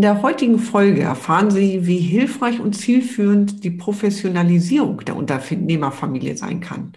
In der heutigen Folge erfahren Sie, wie hilfreich und zielführend die Professionalisierung der Unternehmerfamilie sein kann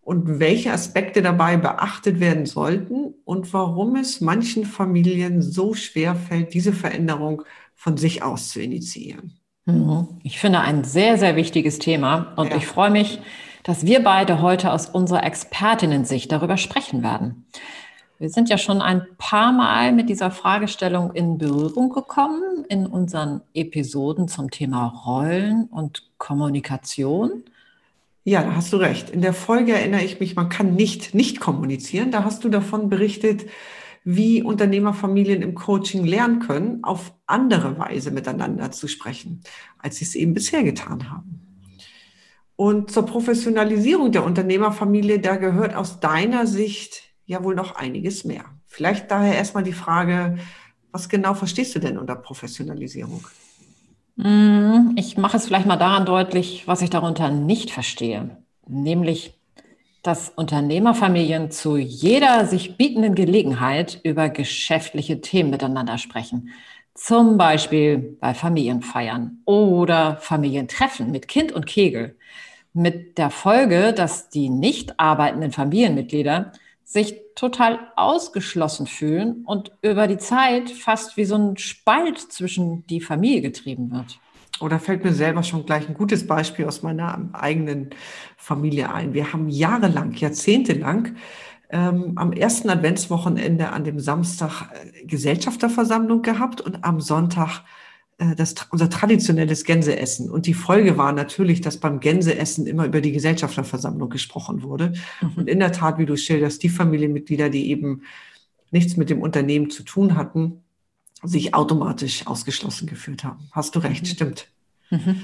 und welche Aspekte dabei beachtet werden sollten und warum es manchen Familien so schwer fällt, diese Veränderung von sich aus zu initiieren. Mhm. Ich finde ein sehr, sehr wichtiges Thema und ja. ich freue mich, dass wir beide heute aus unserer Expertinnen-Sicht darüber sprechen werden. Wir sind ja schon ein paar Mal mit dieser Fragestellung in Berührung gekommen in unseren Episoden zum Thema Rollen und Kommunikation. Ja, da hast du recht. In der Folge erinnere ich mich, man kann nicht nicht kommunizieren. Da hast du davon berichtet, wie Unternehmerfamilien im Coaching lernen können, auf andere Weise miteinander zu sprechen, als sie es eben bisher getan haben. Und zur Professionalisierung der Unternehmerfamilie, da gehört aus deiner Sicht ja wohl noch einiges mehr. Vielleicht daher erstmal die Frage, was genau verstehst du denn unter Professionalisierung? Mm, ich mache es vielleicht mal daran deutlich, was ich darunter nicht verstehe, nämlich dass Unternehmerfamilien zu jeder sich bietenden Gelegenheit über geschäftliche Themen miteinander sprechen. Zum Beispiel bei Familienfeiern oder Familientreffen mit Kind und Kegel. Mit der Folge, dass die nicht arbeitenden Familienmitglieder sich total ausgeschlossen fühlen und über die Zeit fast wie so ein Spalt zwischen die Familie getrieben wird. Oder fällt mir selber schon gleich ein gutes Beispiel aus meiner eigenen Familie ein. Wir haben jahrelang, jahrzehntelang ähm, am ersten Adventswochenende an dem Samstag äh, Gesellschafterversammlung gehabt und am Sonntag das, unser traditionelles Gänseessen. Und die Folge war natürlich, dass beim Gänseessen immer über die Gesellschafterversammlung gesprochen wurde. Mhm. Und in der Tat, wie du schilderst, die Familienmitglieder, die eben nichts mit dem Unternehmen zu tun hatten, sich automatisch ausgeschlossen gefühlt haben. Hast du recht, mhm. stimmt. Mhm.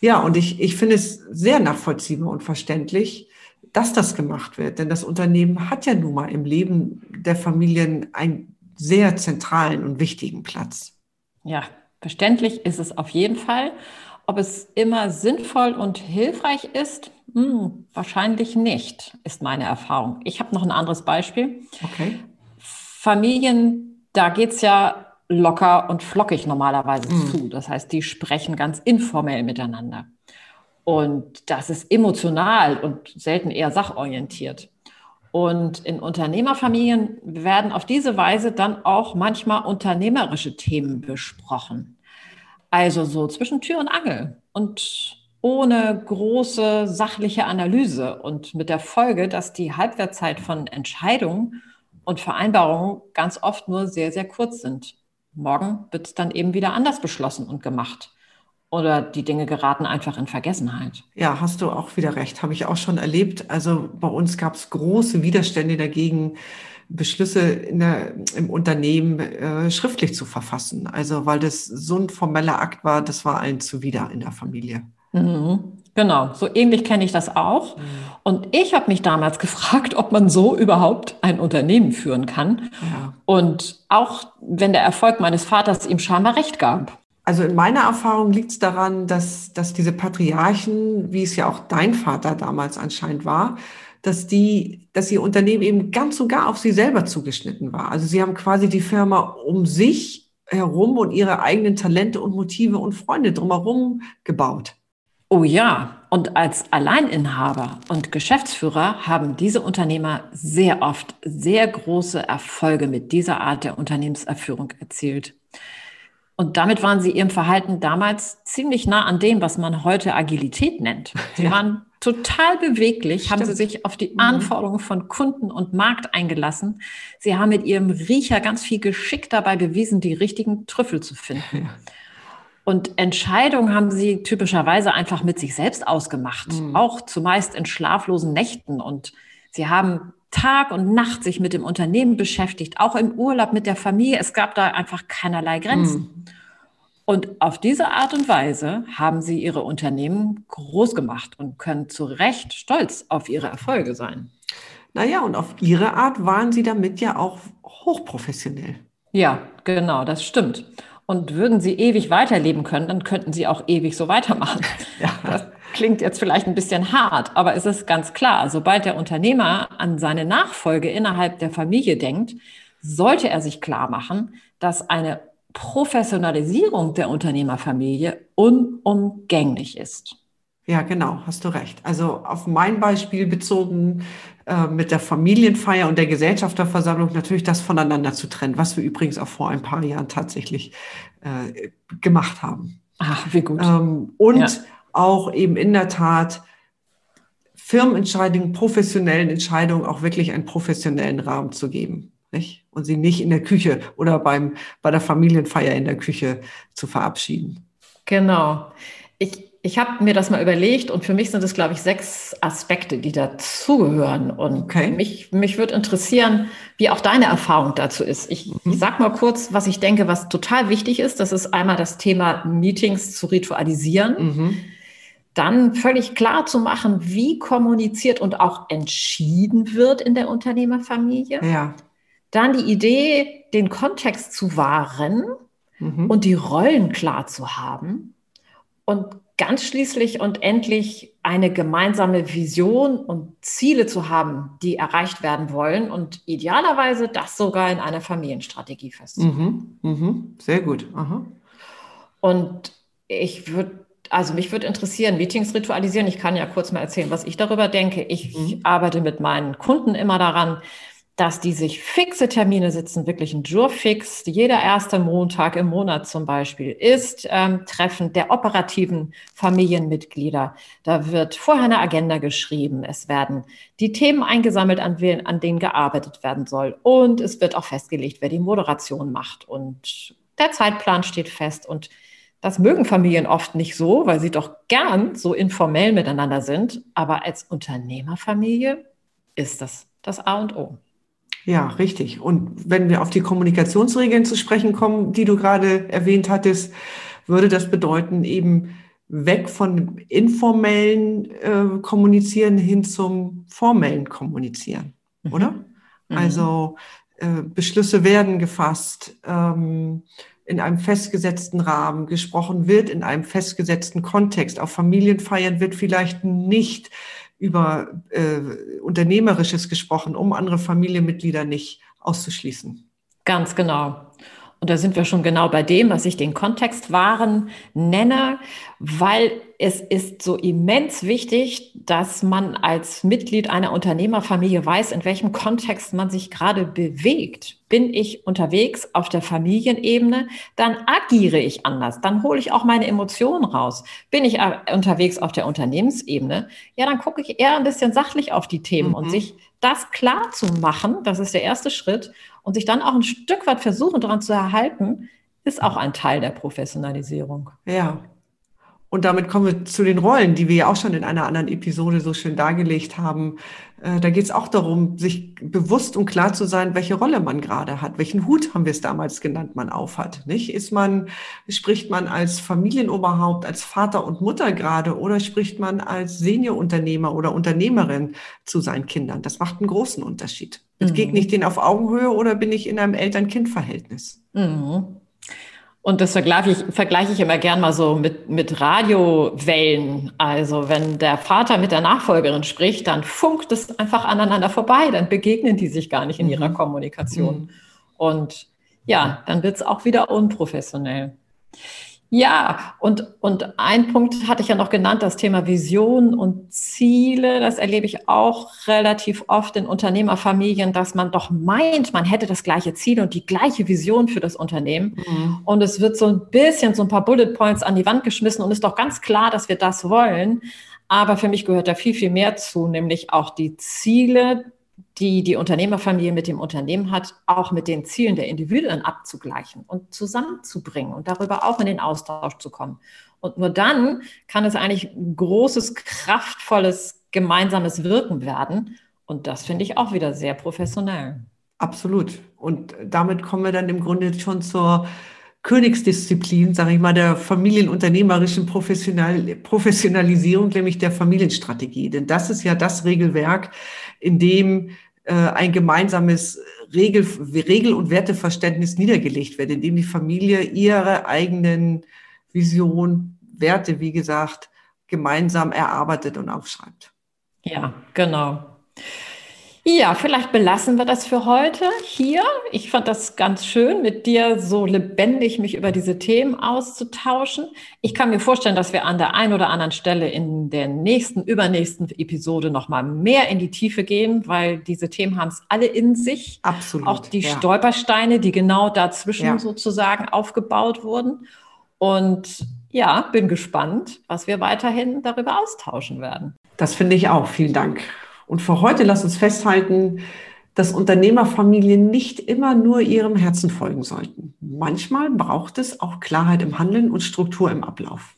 Ja, und ich, ich finde es sehr nachvollziehbar und verständlich, dass das gemacht wird. Denn das Unternehmen hat ja nun mal im Leben der Familien einen sehr zentralen und wichtigen Platz. Ja, Verständlich ist es auf jeden Fall. Ob es immer sinnvoll und hilfreich ist, hm, wahrscheinlich nicht, ist meine Erfahrung. Ich habe noch ein anderes Beispiel. Okay. Familien, da geht es ja locker und flockig normalerweise mhm. zu. Das heißt, die sprechen ganz informell miteinander. Und das ist emotional und selten eher sachorientiert. Und in Unternehmerfamilien werden auf diese Weise dann auch manchmal unternehmerische Themen besprochen. Also so zwischen Tür und Angel und ohne große sachliche Analyse und mit der Folge, dass die Halbwertzeit von Entscheidungen und Vereinbarungen ganz oft nur sehr, sehr kurz sind. Morgen wird es dann eben wieder anders beschlossen und gemacht oder die Dinge geraten einfach in Vergessenheit. Ja, hast du auch wieder recht, habe ich auch schon erlebt. Also bei uns gab es große Widerstände dagegen, Beschlüsse der, im Unternehmen äh, schriftlich zu verfassen. Also weil das so ein formeller Akt war, das war allen zuwider in der Familie. Mhm. Genau, so ähnlich kenne ich das auch. Mhm. Und ich habe mich damals gefragt, ob man so überhaupt ein Unternehmen führen kann. Ja. Und auch wenn der Erfolg meines Vaters ihm scheinbar recht gab. Also in meiner Erfahrung liegt es daran, dass, dass diese Patriarchen, wie es ja auch dein Vater damals anscheinend war, dass die, dass ihr Unternehmen eben ganz und gar auf sie selber zugeschnitten war. Also sie haben quasi die Firma um sich herum und ihre eigenen Talente und Motive und Freunde drumherum gebaut. Oh ja, und als Alleininhaber und Geschäftsführer haben diese Unternehmer sehr oft sehr große Erfolge mit dieser Art der Unternehmenserführung erzielt. Und damit waren sie ihrem Verhalten damals ziemlich nah an dem, was man heute Agilität nennt. Sie ja. waren total beweglich, Stimmt. haben sie sich auf die mhm. Anforderungen von Kunden und Markt eingelassen. Sie haben mit ihrem Riecher ganz viel Geschick dabei bewiesen, die richtigen Trüffel zu finden. Ja. Und Entscheidungen haben sie typischerweise einfach mit sich selbst ausgemacht, mhm. auch zumeist in schlaflosen Nächten. Und sie haben Tag und Nacht sich mit dem Unternehmen beschäftigt, auch im Urlaub mit der Familie. Es gab da einfach keinerlei Grenzen. Mhm. Und auf diese Art und Weise haben sie ihre Unternehmen groß gemacht und können zu Recht stolz auf ihre Erfolge sein. Naja, und auf ihre Art waren sie damit ja auch hochprofessionell. Ja, genau, das stimmt. Und würden sie ewig weiterleben können, dann könnten sie auch ewig so weitermachen. Ja. Das klingt jetzt vielleicht ein bisschen hart, aber es ist ganz klar, sobald der Unternehmer an seine Nachfolge innerhalb der Familie denkt, sollte er sich klar machen, dass eine Professionalisierung der Unternehmerfamilie unumgänglich ist. Ja, genau, hast du recht. Also auf mein Beispiel bezogen äh, mit der Familienfeier und der Gesellschafterversammlung natürlich das voneinander zu trennen, was wir übrigens auch vor ein paar Jahren tatsächlich äh, gemacht haben. Ach, wie gut. Ähm, und ja. auch eben in der Tat Firmenentscheidungen, professionellen Entscheidungen auch wirklich einen professionellen Rahmen zu geben. Nicht? Und sie nicht in der Küche oder beim, bei der Familienfeier in der Küche zu verabschieden. Genau. Ich, ich habe mir das mal überlegt und für mich sind es, glaube ich, sechs Aspekte, die dazugehören. Und okay. mich, mich würde interessieren, wie auch deine Erfahrung dazu ist. Ich, mhm. ich sag mal kurz, was ich denke, was total wichtig ist. Das ist einmal das Thema Meetings zu ritualisieren. Mhm. Dann völlig klar zu machen, wie kommuniziert und auch entschieden wird in der Unternehmerfamilie. Ja. Dann die Idee, den Kontext zu wahren mhm. und die Rollen klar zu haben. Und ganz schließlich und endlich eine gemeinsame Vision und Ziele zu haben, die erreicht werden wollen und idealerweise das sogar in einer Familienstrategie festzuhalten. Mhm, mhm, sehr gut. Aha. Und ich würde, also mich würde interessieren, Meetings ritualisieren. Ich kann ja kurz mal erzählen, was ich darüber denke. Ich mhm. arbeite mit meinen Kunden immer daran, dass die sich fixe Termine sitzen, wirklich ein Jurfix. Jeder erste Montag im Monat zum Beispiel ist ähm, Treffen der operativen Familienmitglieder. Da wird vorher eine Agenda geschrieben. Es werden die Themen eingesammelt, an, an denen gearbeitet werden soll. Und es wird auch festgelegt, wer die Moderation macht. Und der Zeitplan steht fest. Und das mögen Familien oft nicht so, weil sie doch gern so informell miteinander sind. Aber als Unternehmerfamilie ist das das A und O. Ja, richtig. Und wenn wir auf die Kommunikationsregeln zu sprechen kommen, die du gerade erwähnt hattest, würde das bedeuten, eben weg von informellen äh, Kommunizieren hin zum formellen Kommunizieren, mhm. oder? Mhm. Also äh, Beschlüsse werden gefasst ähm, in einem festgesetzten Rahmen, gesprochen wird in einem festgesetzten Kontext. Auf Familienfeiern wird vielleicht nicht über äh, Unternehmerisches gesprochen, um andere Familienmitglieder nicht auszuschließen. Ganz genau. Und da sind wir schon genau bei dem, was ich den Kontext wahren nenne, weil es ist so immens wichtig, dass man als Mitglied einer Unternehmerfamilie weiß, in welchem Kontext man sich gerade bewegt. Bin ich unterwegs auf der Familienebene, dann agiere ich anders, dann hole ich auch meine Emotionen raus. Bin ich unterwegs auf der Unternehmensebene, ja, dann gucke ich eher ein bisschen sachlich auf die Themen mhm. und sich das klar zu machen, das ist der erste Schritt und sich dann auch ein Stück weit versuchen, daran zu erhalten, ist auch ein Teil der Professionalisierung. Ja. Und damit kommen wir zu den Rollen, die wir ja auch schon in einer anderen Episode so schön dargelegt haben. Äh, da geht es auch darum, sich bewusst und klar zu sein, welche Rolle man gerade hat, welchen Hut haben wir es damals genannt, man aufhat. Nicht? Ist man, spricht man als Familienoberhaupt, als Vater und Mutter gerade oder spricht man als Seniorunternehmer oder Unternehmerin zu seinen Kindern? Das macht einen großen Unterschied. Mhm. Geht nicht den auf Augenhöhe oder bin ich in einem Eltern-Kind-Verhältnis? Mhm. Und das vergleiche ich, vergleiche ich immer gern mal so mit, mit Radiowellen. Also wenn der Vater mit der Nachfolgerin spricht, dann funkt es einfach aneinander vorbei, dann begegnen die sich gar nicht in ihrer mhm. Kommunikation. Mhm. Und ja, dann wird es auch wieder unprofessionell. Ja, und, und ein Punkt hatte ich ja noch genannt, das Thema Vision und Ziele. Das erlebe ich auch relativ oft in Unternehmerfamilien, dass man doch meint, man hätte das gleiche Ziel und die gleiche Vision für das Unternehmen. Mhm. Und es wird so ein bisschen so ein paar Bullet Points an die Wand geschmissen und ist doch ganz klar, dass wir das wollen. Aber für mich gehört da viel, viel mehr zu, nämlich auch die Ziele die die Unternehmerfamilie mit dem Unternehmen hat, auch mit den Zielen der Individuen abzugleichen und zusammenzubringen und darüber auch in den Austausch zu kommen. Und nur dann kann es eigentlich großes, kraftvolles, gemeinsames Wirken werden. Und das finde ich auch wieder sehr professionell. Absolut. Und damit kommen wir dann im Grunde schon zur Königsdisziplin, sage ich mal, der familienunternehmerischen Professional Professionalisierung, nämlich der Familienstrategie. Denn das ist ja das Regelwerk, in dem ein gemeinsames Regel, Regel- und Werteverständnis niedergelegt wird, in dem die Familie ihre eigenen Vision, Werte, wie gesagt, gemeinsam erarbeitet und aufschreibt. Ja, genau. Ja, vielleicht belassen wir das für heute hier. Ich fand das ganz schön, mit dir so lebendig mich über diese Themen auszutauschen. Ich kann mir vorstellen, dass wir an der einen oder anderen Stelle in der nächsten, übernächsten Episode nochmal mehr in die Tiefe gehen, weil diese Themen haben es alle in sich. Absolut. Auch die ja. Stolpersteine, die genau dazwischen ja. sozusagen aufgebaut wurden. Und ja, bin gespannt, was wir weiterhin darüber austauschen werden. Das finde ich auch. Vielen Dank. Und für heute lass uns festhalten, dass Unternehmerfamilien nicht immer nur ihrem Herzen folgen sollten. Manchmal braucht es auch Klarheit im Handeln und Struktur im Ablauf.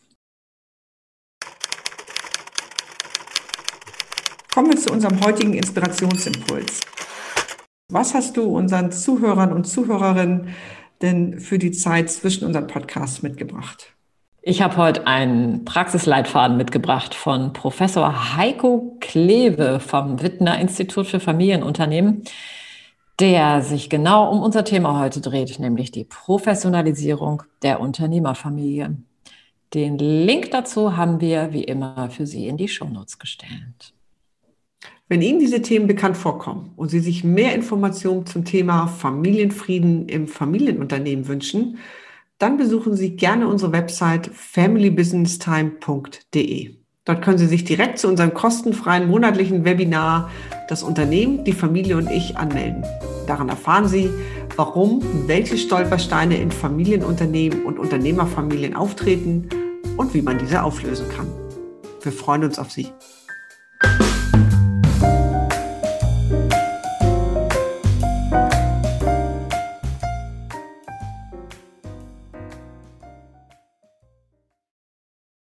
Kommen wir zu unserem heutigen Inspirationsimpuls. Was hast du unseren Zuhörern und Zuhörerinnen denn für die Zeit zwischen unseren Podcasts mitgebracht? Ich habe heute einen Praxisleitfaden mitgebracht von Professor Heiko Kleve vom Wittner Institut für Familienunternehmen, der sich genau um unser Thema heute dreht, nämlich die Professionalisierung der Unternehmerfamilie. Den Link dazu haben wir wie immer für Sie in die Shownotes gestellt. Wenn Ihnen diese Themen bekannt vorkommen und Sie sich mehr Informationen zum Thema Familienfrieden im Familienunternehmen wünschen, dann besuchen Sie gerne unsere Website familybusinesstime.de. Dort können Sie sich direkt zu unserem kostenfreien monatlichen Webinar Das Unternehmen, die Familie und ich anmelden. Daran erfahren Sie, warum, welche Stolpersteine in Familienunternehmen und Unternehmerfamilien auftreten und wie man diese auflösen kann. Wir freuen uns auf Sie.